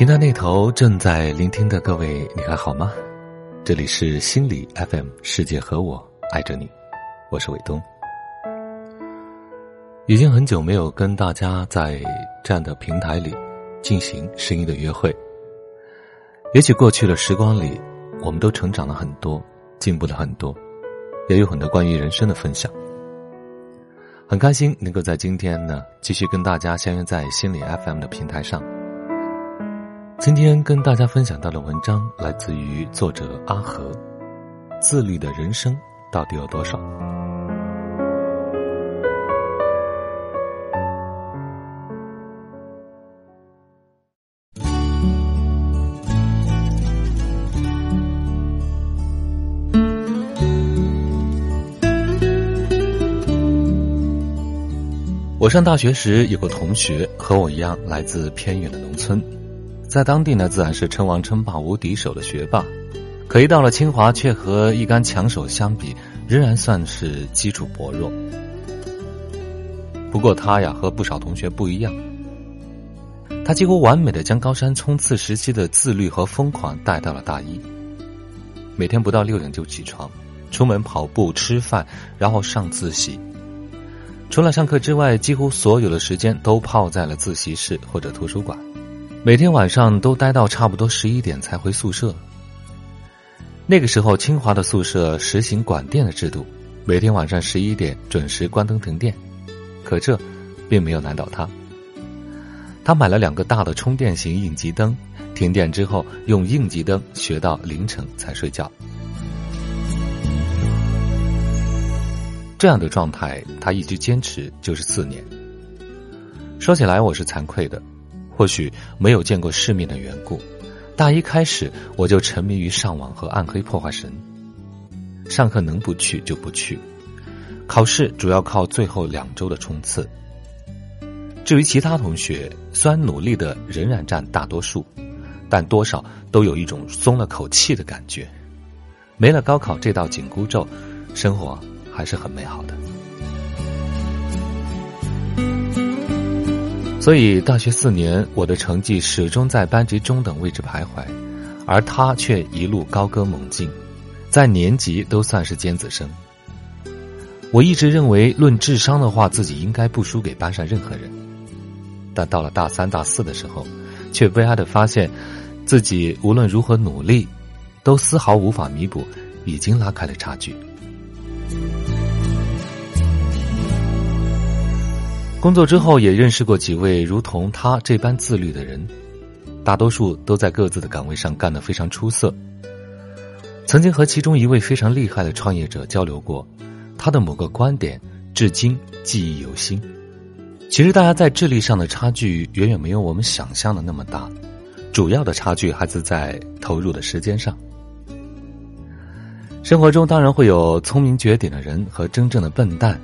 平台那头正在聆听的各位，你还好吗？这里是心理 FM，世界和我爱着你，我是伟东。已经很久没有跟大家在这样的平台里进行声音的约会。也许过去的时光里，我们都成长了很多，进步了很多，也有很多关于人生的分享。很开心能够在今天呢，继续跟大家相约在心理 FM 的平台上。今天跟大家分享到的文章来自于作者阿和，自律的人生到底有多少？我上大学时，有个同学和我一样来自偏远的农村。在当地呢，自然是称王称霸、无敌手的学霸，可一到了清华，却和一干强手相比，仍然算是基础薄弱。不过他呀，和不少同学不一样，他几乎完美的将高山冲刺时期的自律和疯狂带到了大一。每天不到六点就起床，出门跑步、吃饭，然后上自习。除了上课之外，几乎所有的时间都泡在了自习室或者图书馆。每天晚上都待到差不多十一点才回宿舍。那个时候，清华的宿舍实行管电的制度，每天晚上十一点准时关灯停电。可这并没有难倒他。他买了两个大的充电型应急灯，停电之后用应急灯学到凌晨才睡觉。这样的状态，他一直坚持就是四年。说起来，我是惭愧的。或许没有见过世面的缘故，大一开始我就沉迷于上网和暗黑破坏神。上课能不去就不去，考试主要靠最后两周的冲刺。至于其他同学，虽然努力的仍然占大多数，但多少都有一种松了口气的感觉。没了高考这道紧箍咒，生活还是很美好的。所以，大学四年，我的成绩始终在班级中等位置徘徊，而他却一路高歌猛进，在年级都算是尖子生。我一直认为，论智商的话，自己应该不输给班上任何人。但到了大三、大四的时候，却悲哀的发现，自己无论如何努力，都丝毫无法弥补已经拉开的差距。工作之后，也认识过几位如同他这般自律的人，大多数都在各自的岗位上干得非常出色。曾经和其中一位非常厉害的创业者交流过，他的某个观点至今记忆犹新。其实，大家在智力上的差距远远没有我们想象的那么大，主要的差距还是在投入的时间上。生活中当然会有聪明绝顶的人和真正的笨蛋。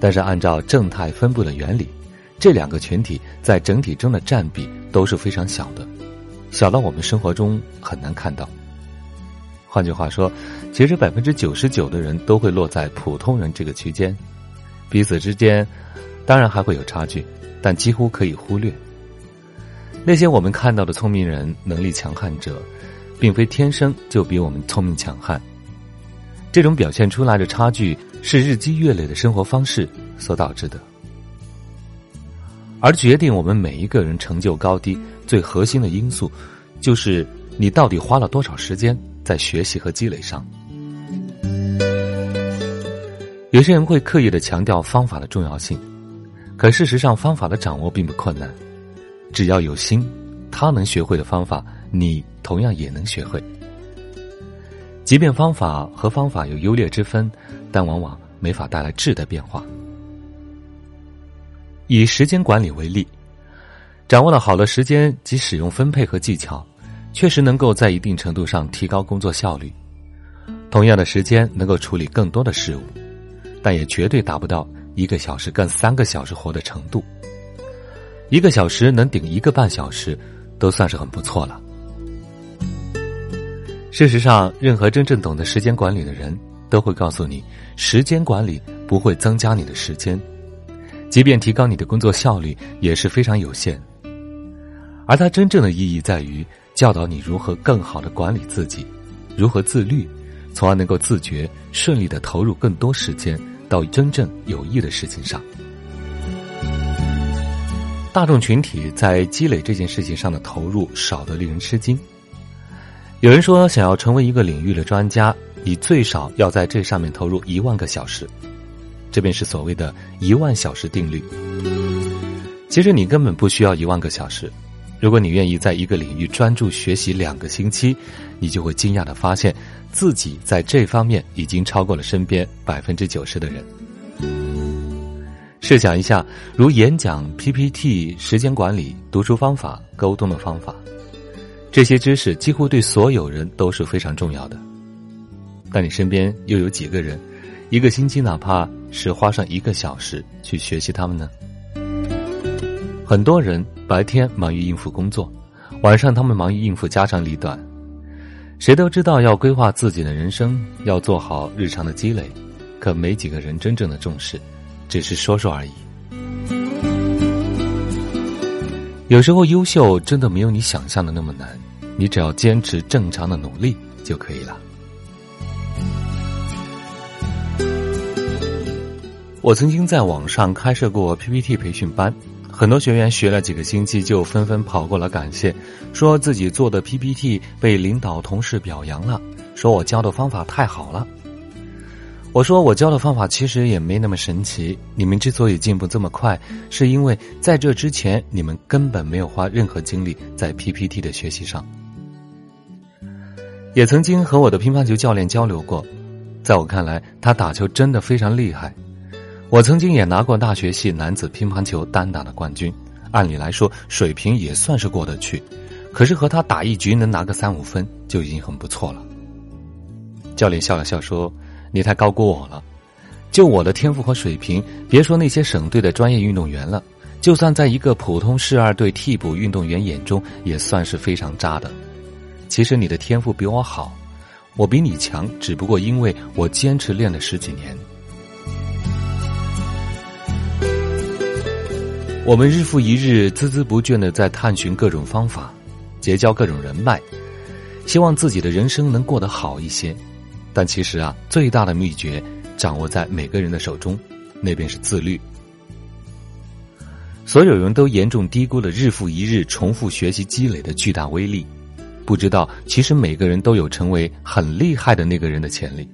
但是，按照正态分布的原理，这两个群体在整体中的占比都是非常小的，小到我们生活中很难看到。换句话说，其实百分之九十九的人都会落在普通人这个区间，彼此之间当然还会有差距，但几乎可以忽略。那些我们看到的聪明人、能力强悍者，并非天生就比我们聪明强悍。这种表现出来的差距是日积月累的生活方式所导致的，而决定我们每一个人成就高低最核心的因素，就是你到底花了多少时间在学习和积累上。有些人会刻意的强调方法的重要性，可事实上方法的掌握并不困难，只要有心，他能学会的方法，你同样也能学会。即便方法和方法有优劣之分，但往往没法带来质的变化。以时间管理为例，掌握了好的时间及使用分配和技巧，确实能够在一定程度上提高工作效率。同样的时间能够处理更多的事物，但也绝对达不到一个小时干三个小时活的程度。一个小时能顶一个半小时，都算是很不错了。事实上，任何真正懂得时间管理的人都会告诉你，时间管理不会增加你的时间，即便提高你的工作效率也是非常有限。而它真正的意义在于教导你如何更好的管理自己，如何自律，从而能够自觉顺利的投入更多时间到真正有益的事情上。大众群体在积累这件事情上的投入少得令人吃惊。有人说，想要成为一个领域的专家，你最少要在这上面投入一万个小时，这便是所谓的一万小时定律。其实你根本不需要一万个小时。如果你愿意在一个领域专注学习两个星期，你就会惊讶的发现，自己在这方面已经超过了身边百分之九十的人。试想一下，如演讲、PPT、时间管理、读书方法、沟通的方法，这些知识几乎对所有人都是非常重要的。但你身边又有几个人，一个星期哪怕是花上一个小时去学习他们呢？很多人白天忙于应付工作，晚上他们忙于应付家长里短。谁都知道要规划自己的人生，要做好日常的积累，可没几个人真正的重视，只是说说而已。有时候优秀真的没有你想象的那么难，你只要坚持正常的努力就可以了。我曾经在网上开设过 PPT 培训班。很多学员学了几个星期，就纷纷跑过来感谢，说自己做的 PPT 被领导同事表扬了，说我教的方法太好了。我说我教的方法其实也没那么神奇，你们之所以进步这么快，是因为在这之前你们根本没有花任何精力在 PPT 的学习上。也曾经和我的乒乓球教练交流过，在我看来，他打球真的非常厉害。我曾经也拿过大学系男子乒乓球单打的冠军，按理来说水平也算是过得去，可是和他打一局能拿个三五分就已经很不错了。教练笑了笑说：“你太高估我了，就我的天赋和水平，别说那些省队的专业运动员了，就算在一个普通市二队替补运动员眼中，也算是非常渣的。其实你的天赋比我好，我比你强，只不过因为我坚持练了十几年。”我们日复一日、孜孜不倦的在探寻各种方法，结交各种人脉，希望自己的人生能过得好一些。但其实啊，最大的秘诀掌握在每个人的手中，那便是自律。所有人都严重低估了日复一日重复学习积累的巨大威力，不知道其实每个人都有成为很厉害的那个人的潜力。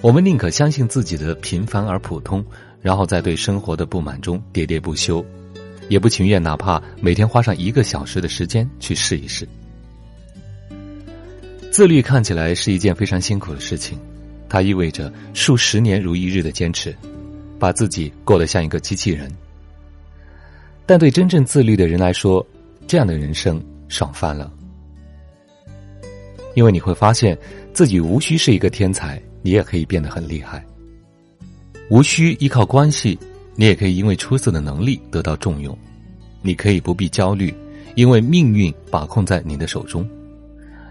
我们宁可相信自己的平凡而普通。然后在对生活的不满中喋喋不休，也不情愿哪怕每天花上一个小时的时间去试一试。自律看起来是一件非常辛苦的事情，它意味着数十年如一日的坚持，把自己过得像一个机器人。但对真正自律的人来说，这样的人生爽翻了，因为你会发现自己无需是一个天才，你也可以变得很厉害。无需依靠关系，你也可以因为出色的能力得到重用。你可以不必焦虑，因为命运把控在你的手中。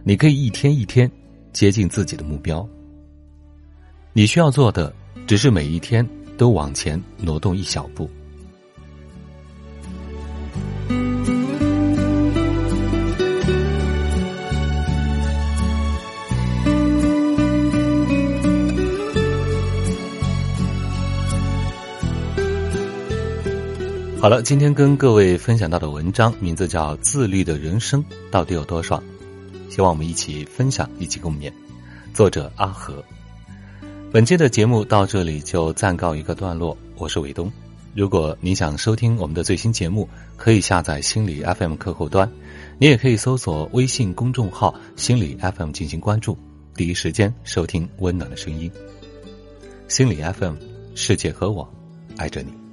你可以一天一天接近自己的目标。你需要做的，只是每一天都往前挪动一小步。好了，今天跟各位分享到的文章名字叫《自律的人生到底有多爽》，希望我们一起分享，一起共勉。作者阿和。本期的节目到这里就暂告一个段落。我是伟东。如果你想收听我们的最新节目，可以下载心理 FM 客户端，你也可以搜索微信公众号“心理 FM” 进行关注，第一时间收听温暖的声音。心理 FM，世界和我爱着你。